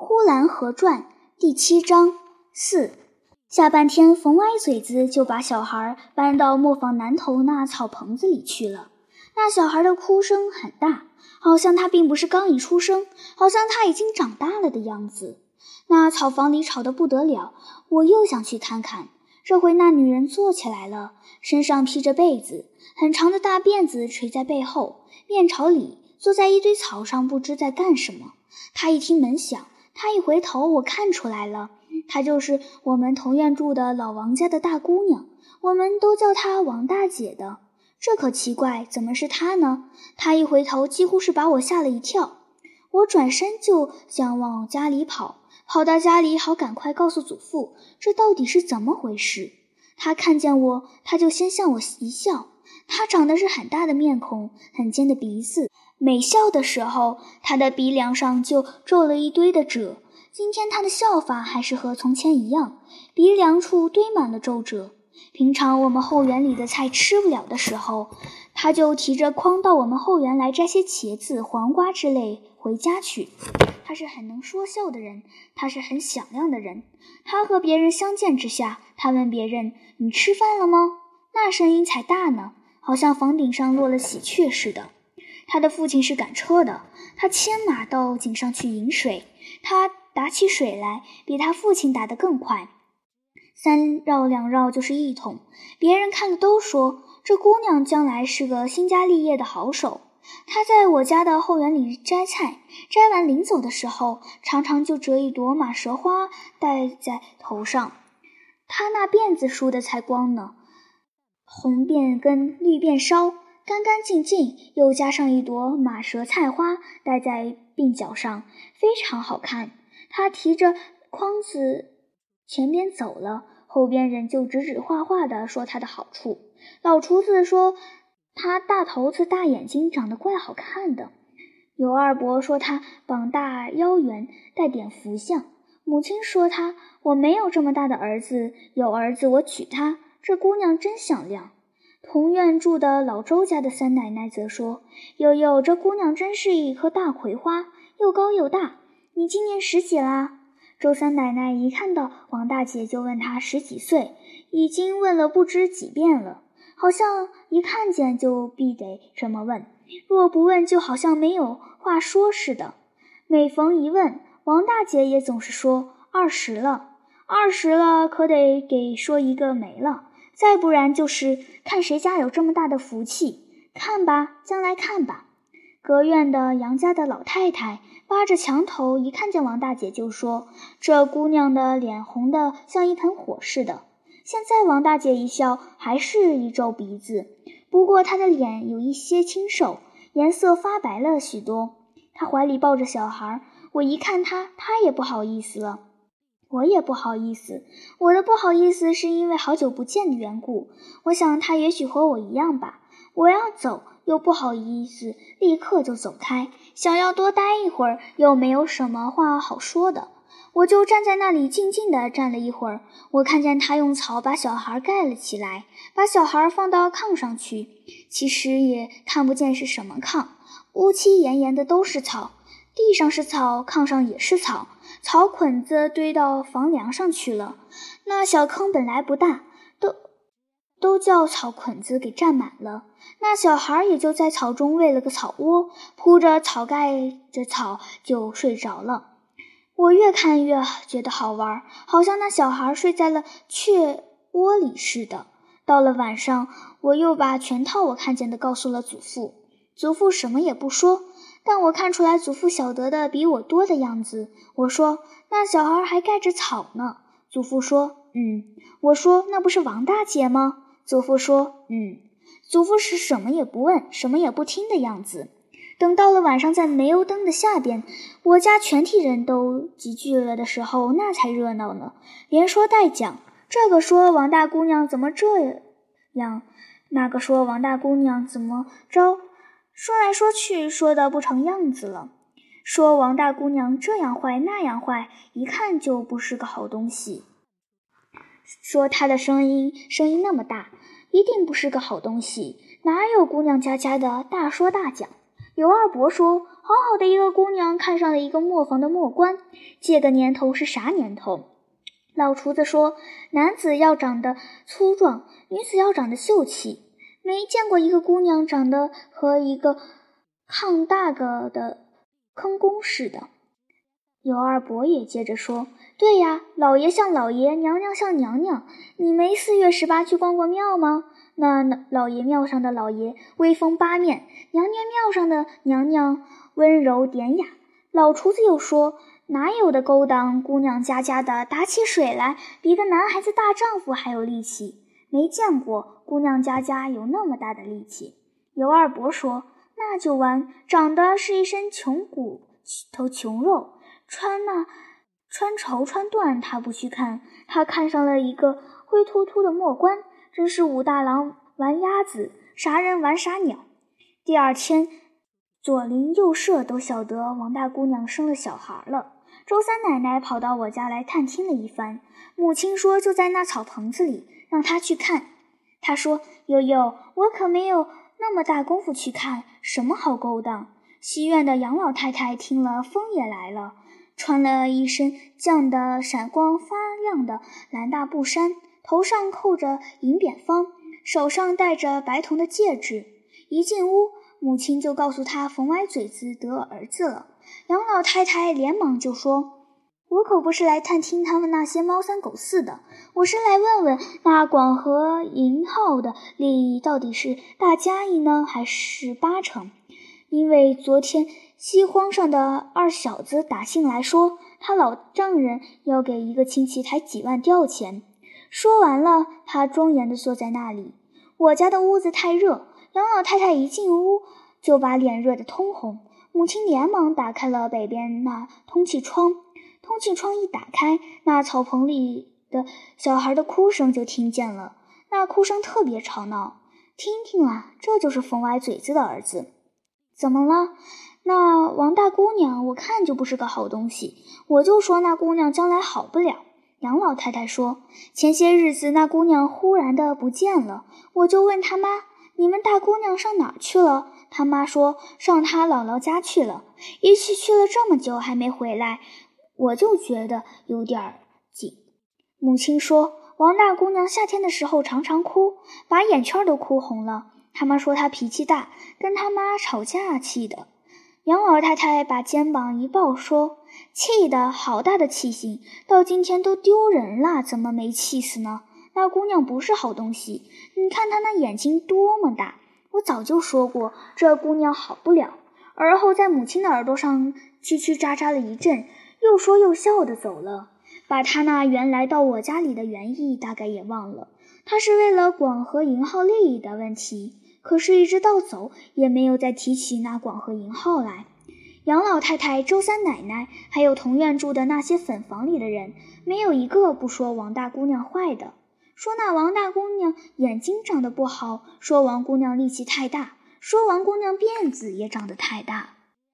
呼兰河传第七章四。下半天，冯歪嘴子就把小孩搬到磨坊南头那草棚子里去了。那小孩的哭声很大，好像他并不是刚一出生，好像他已经长大了的样子。那草房里吵得不得了，我又想去看看。这回那女人坐起来了，身上披着被子，很长的大辫子垂在背后，面朝里。坐在一堆草上，不知在干什么。他一听门响，他一回头，我看出来了，她就是我们同院住的老王家的大姑娘，我们都叫她王大姐的。这可奇怪，怎么是她呢？她一回头，几乎是把我吓了一跳。我转身就想往家里跑，跑到家里好赶快告诉祖父，这到底是怎么回事。他看见我，他就先向我一笑。他长得是很大的面孔，很尖的鼻子。每笑的时候，他的鼻梁上就皱了一堆的褶。今天他的笑法还是和从前一样，鼻梁处堆满了皱褶。平常我们后园里的菜吃不了的时候，他就提着筐到我们后园来摘些茄子、黄瓜之类回家去。他是很能说笑的人，他是很响亮的人。他和别人相见之下，他问别人：“你吃饭了吗？”那声音才大呢，好像房顶上落了喜鹊似的。他的父亲是赶车的，他牵马到井上去饮水。他打起水来比他父亲打得更快，三绕两绕就是一桶。别人看了都说这姑娘将来是个兴家立业的好手。她在我家的后园里摘菜，摘完临走的时候，常常就折一朵马舌花戴在头上。他那辫子梳的才光呢，红辫跟绿辫梢。干干净净，又加上一朵马舌菜花戴在鬓角上，非常好看。他提着筐子前边走了，后边人就指指画画的说他的好处。老厨子说他大头子、大眼睛，长得怪好看的。有二伯说他膀大腰圆，带点福相。母亲说他我没有这么大的儿子，有儿子我娶她。这姑娘真响亮。同院住的老周家的三奶奶则说：“悠悠，这姑娘真是一棵大葵花，又高又大。你今年十几啦？”周三奶奶一看到王大姐就问她十几岁，已经问了不知几遍了，好像一看见就必得这么问，若不问就好像没有话说似的。每逢一问，王大姐也总是说二十了，二十了，可得给说一个没了。再不然就是看谁家有这么大的福气，看吧，将来看吧。隔院的杨家的老太太扒着墙头，一看见王大姐就说：“这姑娘的脸红的像一盆火似的。”现在王大姐一笑，还是一皱鼻子，不过她的脸有一些清瘦，颜色发白了许多。她怀里抱着小孩，我一看她，她也不好意思了。我也不好意思，我的不好意思是因为好久不见的缘故。我想他也许和我一样吧。我要走，又不好意思，立刻就走开。想要多待一会儿，又没有什么话好说的，我就站在那里静静地站了一会儿。我看见他用草把小孩盖了起来，把小孩放到炕上去。其实也看不见是什么炕，乌漆严严的都是草，地上是草，炕上也是草。草捆子堆到房梁上去了，那小坑本来不大，都都叫草捆子给占满了。那小孩也就在草中喂了个草窝，铺着草盖着草就睡着了。我越看越觉得好玩，好像那小孩睡在了雀窝里似的。到了晚上，我又把全套我看见的告诉了祖父，祖父什么也不说。但我看出来祖父晓得的比我多的样子。我说：“那小孩还盖着草呢。”祖父说：“嗯。”我说：“那不是王大姐吗？”祖父说：“嗯。”祖父是什么也不问，什么也不听的样子。等到了晚上，在煤油灯的下边，我家全体人都集聚了的时候，那才热闹呢，连说带讲。这个说王大姑娘怎么这样，那个说王大姑娘怎么着。说来说去，说的不成样子了。说王大姑娘这样坏那样坏，一看就不是个好东西。说她的声音声音那么大，一定不是个好东西。哪有姑娘家家的大说大讲？尤二伯说：“好好的一个姑娘，看上了一个磨坊的磨官，这个年头是啥年头？”老厨子说：“男子要长得粗壮，女子要长得秀气。没见过一个姑娘长得和一个炕大个的坑工似的。”尤二伯也接着说：“对呀，老爷像老爷，娘娘像娘娘。你没四月十八去逛过庙吗？那老爷庙上的老爷威风八面，娘娘庙上的娘娘温柔典雅。”老厨子又说。哪有的勾当？姑娘家家的打起水来，比个男孩子大丈夫还有力气。没见过姑娘家家有那么大的力气。尤二伯说：“那就完，长得是一身穷骨头穷肉，穿那穿绸穿缎，他不去看，他看上了一个灰秃秃的磨官，真是武大郎玩鸭子，啥人玩啥鸟。”第二天，左邻右舍都晓得王大姑娘生了小孩了。周三奶奶跑到我家来探听了一番，母亲说就在那草棚子里，让他去看。他说：“悠悠，我可没有那么大功夫去看，什么好勾当。”西院的杨老太太听了，风也来了，穿了一身绛的闪光发亮的蓝大布衫，头上扣着银扁方，手上戴着白铜的戒指。一进屋，母亲就告诉他冯歪嘴子得儿子了。杨老太太连忙就说：“我可不是来探听他们那些猫三狗四的，我是来问问那广和银号的利益到底是大家一呢，还是八成？因为昨天西荒上的二小子打信来说，他老丈人要给一个亲戚抬几万吊钱。说完了，他庄严地坐在那里。我家的屋子太热，杨老太太一进屋就把脸热得通红。”母亲连忙打开了北边那通气窗，通气窗一打开，那草棚里的小孩的哭声就听见了。那哭声特别吵闹，听听啊，这就是冯歪嘴子的儿子。怎么了？那王大姑娘，我看就不是个好东西。我就说那姑娘将来好不了。杨老太太说，前些日子那姑娘忽然的不见了，我就问他妈：“你们大姑娘上哪儿去了？”他妈说上他姥姥家去了，一去去了这么久还没回来，我就觉得有点紧。母亲说王大姑娘夏天的时候常常哭，把眼圈都哭红了。他妈说她脾气大，跟他妈吵架气的。杨老太太把肩膀一抱说：“气的好大的气性，到今天都丢人了，怎么没气死呢？那姑娘不是好东西，你看她那眼睛多么大。”我早就说过，这姑娘好不了。而后在母亲的耳朵上叽叽喳喳了一阵，又说又笑的走了，把他那原来到我家里的原意大概也忘了。他是为了广和银号利益的问题，可是，一直到走也没有再提起那广和银号来。杨老太太、周三奶奶，还有同院住的那些粉房里的人，没有一个不说王大姑娘坏的。说那王大姑娘眼睛长得不好，说王姑娘力气太大，说王姑娘辫子也长得太大。